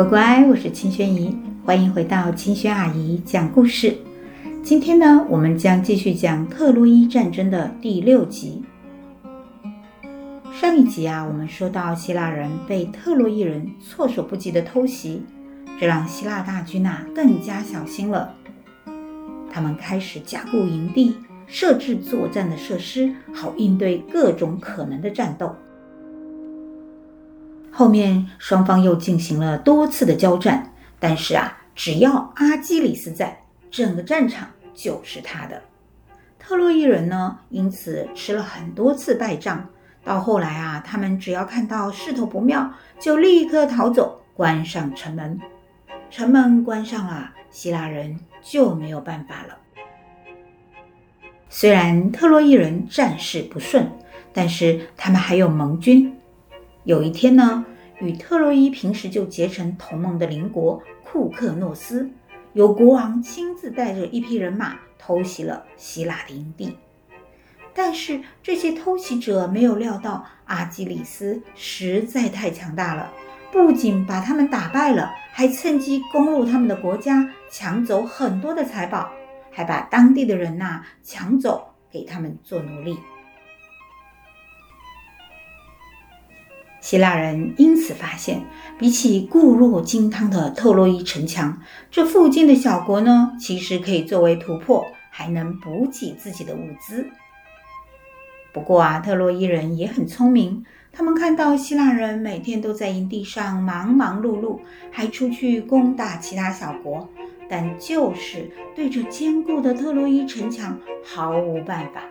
乖乖，我是青萱姨，欢迎回到青萱阿姨讲故事。今天呢，我们将继续讲特洛伊战争的第六集。上一集啊，我们说到希腊人被特洛伊人措手不及的偷袭，这让希腊大军啊更加小心了。他们开始加固营地，设置作战的设施，好应对各种可能的战斗。后面双方又进行了多次的交战，但是啊，只要阿基里斯在，整个战场就是他的。特洛伊人呢，因此吃了很多次败仗。到后来啊，他们只要看到势头不妙，就立刻逃走，关上城门。城门关上了，希腊人就没有办法了。虽然特洛伊人战事不顺，但是他们还有盟军。有一天呢，与特洛伊平时就结成同盟的邻国库克诺斯，由国王亲自带着一批人马偷袭了希腊的营地。但是这些偷袭者没有料到阿基里斯实在太强大了，不仅把他们打败了，还趁机攻入他们的国家，抢走很多的财宝，还把当地的人呐、抢走，给他们做奴隶。希腊人因此发现，比起固若金汤的特洛伊城墙，这附近的小国呢，其实可以作为突破，还能补给自己的物资。不过啊，特洛伊人也很聪明，他们看到希腊人每天都在营地上忙忙碌碌，还出去攻打其他小国，但就是对着坚固的特洛伊城墙毫无办法，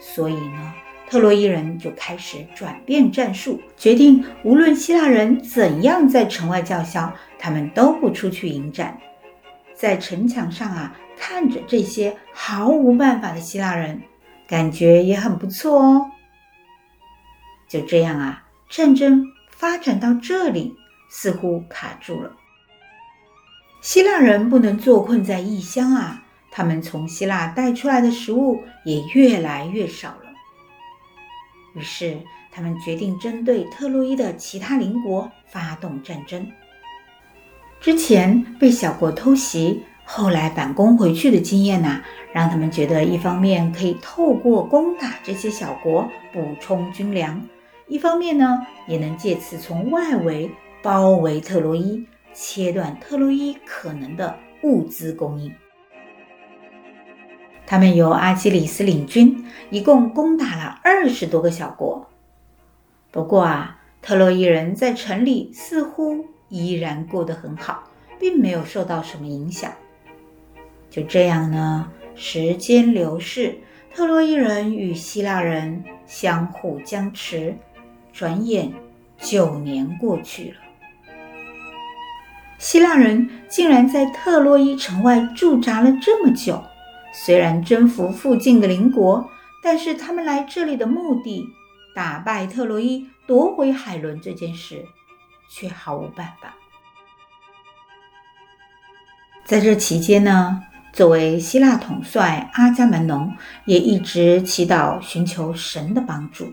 所以呢。特洛伊人就开始转变战术，决定无论希腊人怎样在城外叫嚣，他们都不出去迎战。在城墙上啊，看着这些毫无办法的希腊人，感觉也很不错哦。就这样啊，战争发展到这里，似乎卡住了。希腊人不能坐困在异乡啊，他们从希腊带出来的食物也越来越少了。于是，他们决定针对特洛伊的其他邻国发动战争。之前被小国偷袭，后来反攻回去的经验呐、让他们觉得一方面可以透过攻打这些小国补充军粮，一方面呢，也能借此从外围包围特洛伊，切断特洛伊可能的物资供应。他们由阿基里斯领军，一共攻打了二十多个小国。不过啊，特洛伊人在城里似乎依然过得很好，并没有受到什么影响。就这样呢，时间流逝，特洛伊人与希腊人相互僵持。转眼九年过去了，希腊人竟然在特洛伊城外驻扎了这么久。虽然征服附近的邻国，但是他们来这里的目的，打败特洛伊、夺回海伦这件事，却毫无办法。在这期间呢，作为希腊统帅阿伽门农也一直祈祷寻求神的帮助。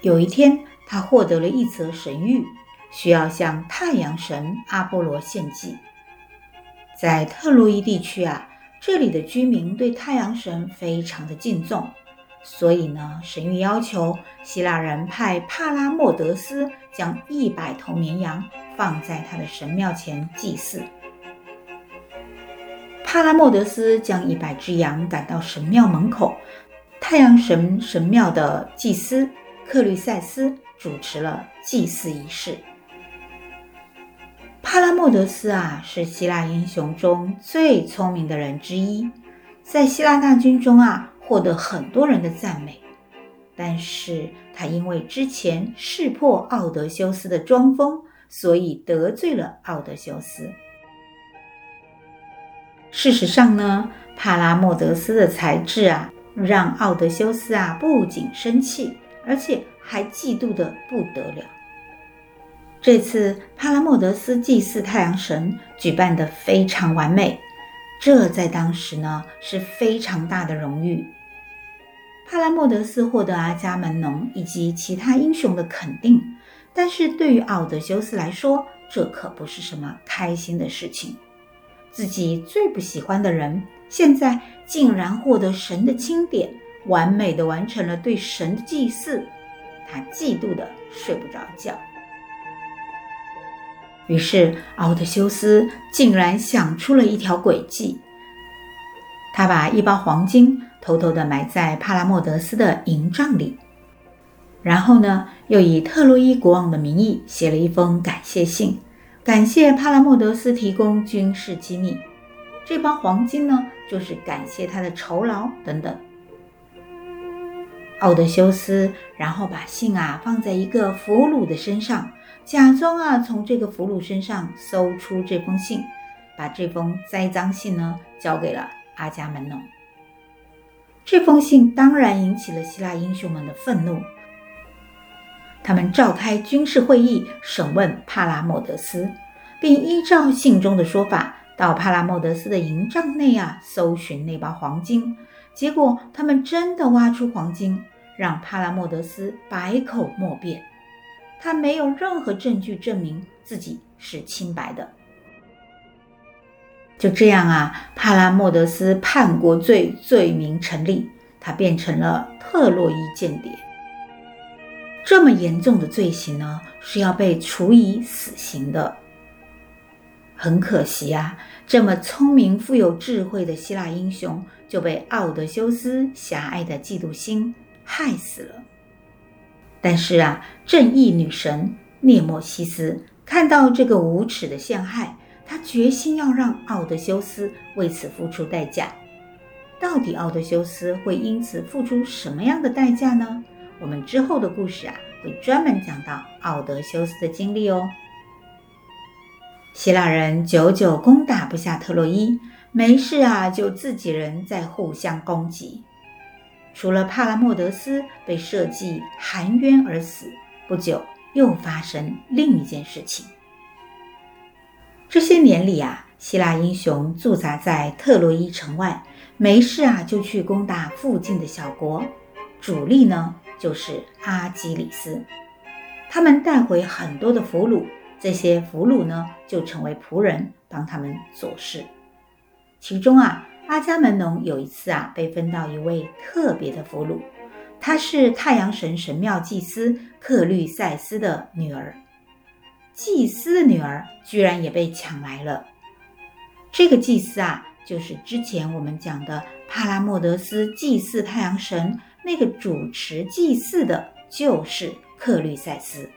有一天，他获得了一则神谕，需要向太阳神阿波罗献祭。在特洛伊地区啊。这里的居民对太阳神非常的敬重，所以呢，神谕要求希腊人派帕拉莫德斯将一百头绵羊放在他的神庙前祭祀。帕拉莫德斯将一百只羊赶到神庙门口，太阳神神庙的祭司克律塞斯主持了祭祀仪式。帕拉莫德斯啊，是希腊英雄中最聪明的人之一，在希腊大军中啊，获得很多人的赞美。但是他因为之前识破奥德修斯的装疯，所以得罪了奥德修斯。事实上呢，帕拉莫德斯的才智啊，让奥德修斯啊不仅生气，而且还嫉妒得不得了。这次帕拉莫德斯祭祀太阳神举办得非常完美，这在当时呢是非常大的荣誉。帕拉莫德斯获得阿伽门农以及其他英雄的肯定，但是对于奥德修斯来说，这可不是什么开心的事情。自己最不喜欢的人，现在竟然获得神的钦点，完美的完成了对神的祭祀，他嫉妒的睡不着觉。于是奥德修斯竟然想出了一条诡计，他把一包黄金偷偷的埋在帕拉莫德斯的营帐里，然后呢，又以特洛伊国王的名义写了一封感谢信，感谢帕拉莫德斯提供军事机密。这包黄金呢，就是感谢他的酬劳等等。奥德修斯然后把信啊放在一个俘虏的身上。假装啊，从这个俘虏身上搜出这封信，把这封栽赃信呢交给了阿伽门农。这封信当然引起了希腊英雄们的愤怒，他们召开军事会议审问帕拉莫德斯，并依照信中的说法，到帕拉莫德斯的营帐内啊搜寻那包黄金。结果他们真的挖出黄金，让帕拉莫德斯百口莫辩。他没有任何证据证明自己是清白的。就这样啊，帕拉莫德斯叛国罪罪名成立，他变成了特洛伊间谍。这么严重的罪行呢，是要被处以死刑的。很可惜啊，这么聪明、富有智慧的希腊英雄就被奥德修斯狭隘的嫉妒心害死了。但是啊，正义女神涅墨西斯看到这个无耻的陷害，她决心要让奥德修斯为此付出代价。到底奥德修斯会因此付出什么样的代价呢？我们之后的故事啊，会专门讲到奥德修斯的经历哦。希腊人久久攻打不下特洛伊，没事啊，就自己人在互相攻击。除了帕拉莫德斯被设计含冤而死，不久又发生另一件事情。这些年里啊，希腊英雄驻扎在特洛伊城外，没事啊就去攻打附近的小国，主力呢就是阿基里斯。他们带回很多的俘虏，这些俘虏呢就成为仆人，帮他们做事。其中啊。阿伽门农有一次啊，被分到一位特别的俘虏，她是太阳神神庙祭司克律塞斯的女儿。祭司的女儿居然也被抢来了。这个祭司啊，就是之前我们讲的帕拉莫德斯祭祀太阳神，那个主持祭祀的，就是克律塞斯。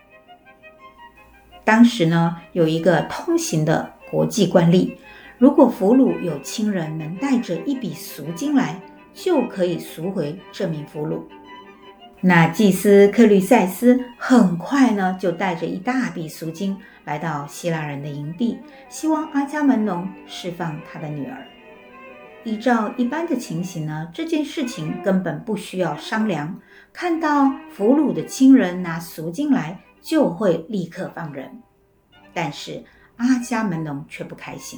当时呢，有一个通行的国际惯例。如果俘虏有亲人能带着一笔赎金来，就可以赎回这名俘虏。那祭司克律塞斯很快呢，就带着一大笔赎金来到希腊人的营地，希望阿伽门农释放他的女儿。依照一般的情形呢，这件事情根本不需要商量，看到俘虏的亲人拿赎金来，就会立刻放人。但是阿伽门农却不开心。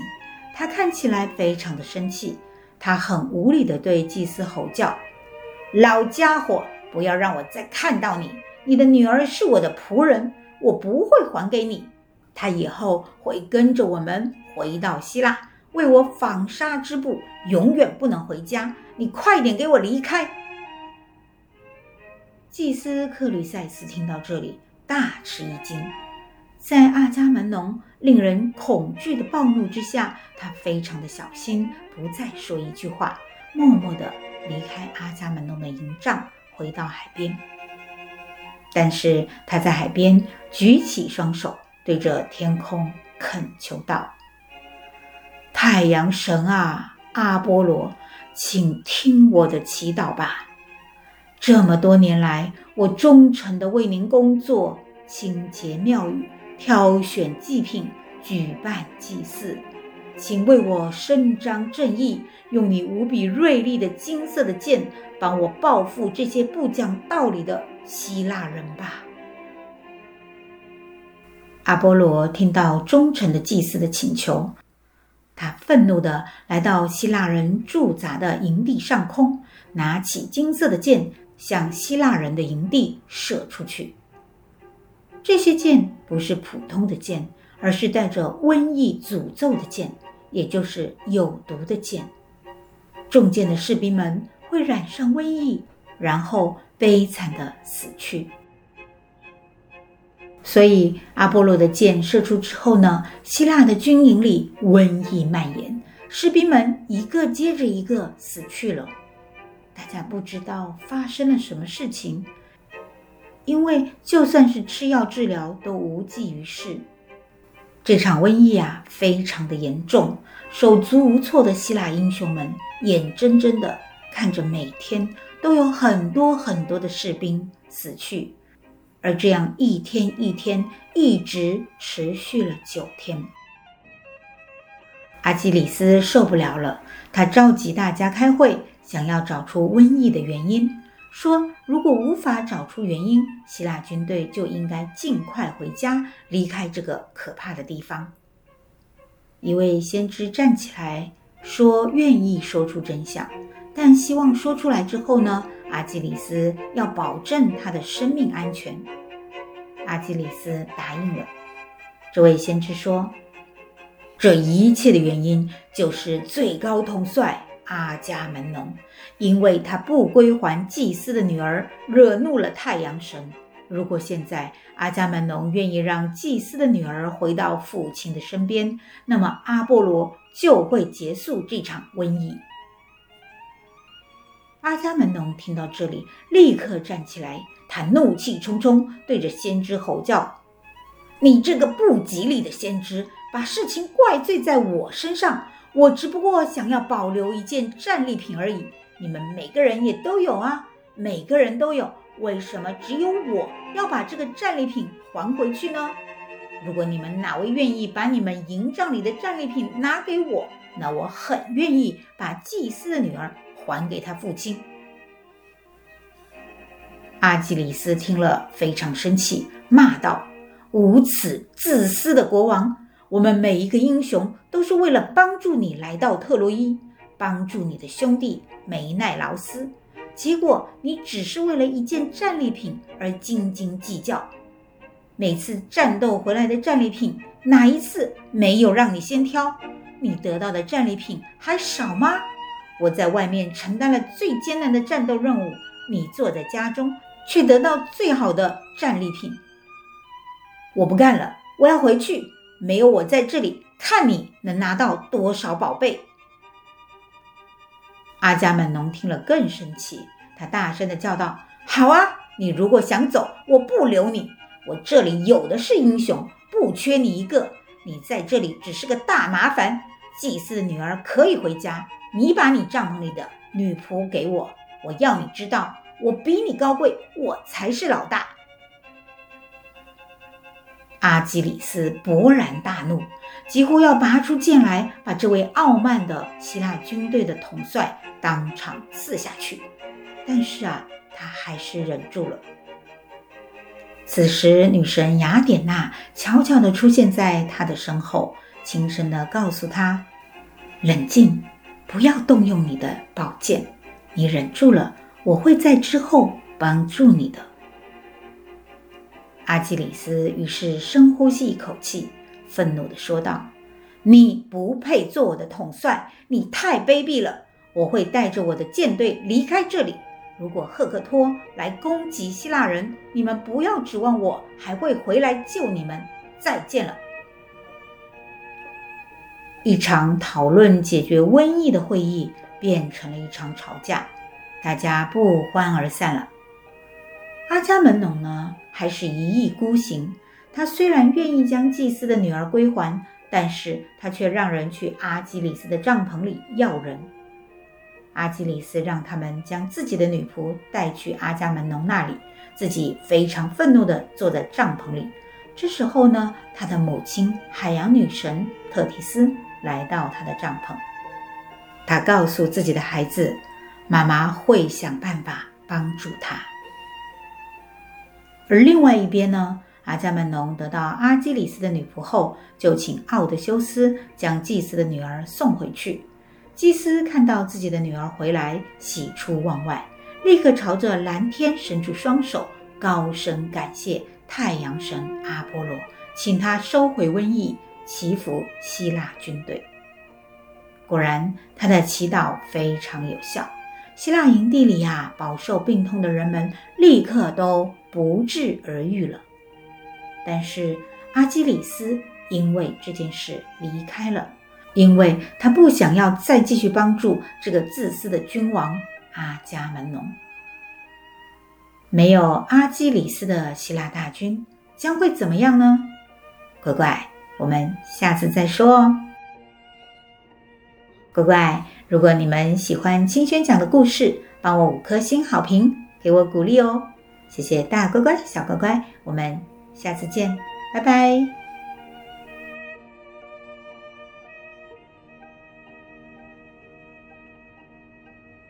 他看起来非常的生气，他很无理的对祭司吼叫：“老家伙，不要让我再看到你！你的女儿是我的仆人，我不会还给你。她以后会跟着我们回到希腊，为我纺纱织布，永远不能回家。你快点给我离开！”祭司克吕塞斯听到这里，大吃一惊。在阿伽门农令人恐惧的暴怒之下，他非常的小心，不再说一句话，默默地离开阿伽门农的营帐，回到海边。但是他在海边举起双手，对着天空恳求道：“太阳神啊，阿波罗，请听我的祈祷吧！这么多年来，我忠诚地为您工作，清洁庙宇。”挑选祭品，举办祭祀，请为我伸张正义，用你无比锐利的金色的剑，帮我报复这些不讲道理的希腊人吧。阿波罗听到忠诚的祭司的请求，他愤怒地来到希腊人驻扎的营地上空，拿起金色的箭，向希腊人的营地射出去。这些箭不是普通的箭，而是带着瘟疫诅咒的箭，也就是有毒的箭。中箭的士兵们会染上瘟疫，然后悲惨的死去。所以，阿波罗的箭射出之后呢，希腊的军营里瘟疫蔓延，士兵们一个接着一个死去了。大家不知道发生了什么事情，因为就算是吃药治疗都无济于事。这场瘟疫啊，非常的严重，手足无措的希腊英雄们眼睁睁的看着每天都有很多很多的士兵死去，而这样一天一天，一直持续了九天。阿基里斯受不了了，他召集大家开会，想要找出瘟疫的原因。说，如果无法找出原因，希腊军队就应该尽快回家，离开这个可怕的地方。一位先知站起来说，愿意说出真相，但希望说出来之后呢，阿基里斯要保证他的生命安全。阿基里斯答应了。这位先知说，这一切的原因就是最高统帅。阿伽门农，因为他不归还祭司的女儿，惹怒了太阳神。如果现在阿伽门农愿意让祭司的女儿回到父亲的身边，那么阿波罗就会结束这场瘟疫。阿伽门农听到这里，立刻站起来，他怒气冲冲，对着先知吼叫：“你这个不吉利的先知，把事情怪罪在我身上。”我只不过想要保留一件战利品而已，你们每个人也都有啊，每个人都有，为什么只有我要把这个战利品还回去呢？如果你们哪位愿意把你们营帐里的战利品拿给我，那我很愿意把祭司的女儿还给他父亲。阿基里斯听了非常生气，骂道：“无耻自私的国王！”我们每一个英雄都是为了帮助你来到特洛伊，帮助你的兄弟梅奈劳斯，结果你只是为了一件战利品而斤斤计较。每次战斗回来的战利品，哪一次没有让你先挑？你得到的战利品还少吗？我在外面承担了最艰难的战斗任务，你坐在家中却得到最好的战利品。我不干了，我要回去。没有我在这里，看你能拿到多少宝贝！阿伽门农听了更生气，他大声的叫道：“好啊，你如果想走，我不留你。我这里有的是英雄，不缺你一个。你在这里只是个大麻烦。祭司的女儿可以回家，你把你帐篷里的女仆给我。我要你知道，我比你高贵，我才是老大。”阿基里斯勃然大怒，几乎要拔出剑来，把这位傲慢的希腊军队的统帅当场刺下去。但是啊，他还是忍住了。此时，女神雅典娜悄悄地出现在他的身后，轻声地告诉他：“冷静，不要动用你的宝剑。你忍住了，我会在之后帮助你的。”阿基里斯于是深呼吸一口气，愤怒地说道：“你不配做我的统帅，你太卑鄙了！我会带着我的舰队离开这里。如果赫克托来攻击希腊人，你们不要指望我还会回来救你们。再见了。”一场讨论解决瘟疫的会议变成了一场吵架，大家不欢而散了。阿伽门农呢，还是一意孤行。他虽然愿意将祭司的女儿归还，但是他却让人去阿基里斯的帐篷里要人。阿基里斯让他们将自己的女仆带去阿伽门农那里，自己非常愤怒地坐在帐篷里。这时候呢，他的母亲海洋女神特提斯来到他的帐篷，他告诉自己的孩子：“妈妈会想办法帮助他。”而另外一边呢，阿伽门农得到阿基里斯的女仆后，就请奥德修斯将祭司的女儿送回去。祭司看到自己的女儿回来，喜出望外，立刻朝着蓝天伸出双手，高声感谢太阳神阿波罗，请他收回瘟疫，祈福希腊军队。果然，他的祈祷非常有效。希腊营地里啊，饱受病痛的人们立刻都不治而愈了。但是阿基里斯因为这件事离开了，因为他不想要再继续帮助这个自私的君王阿伽门农。没有阿基里斯的希腊大军将会怎么样呢？乖乖，我们下次再说哦。乖乖，如果你们喜欢青轩讲的故事，帮我五颗星好评，给我鼓励哦。谢谢大乖乖、小乖乖，我们下次见，拜拜。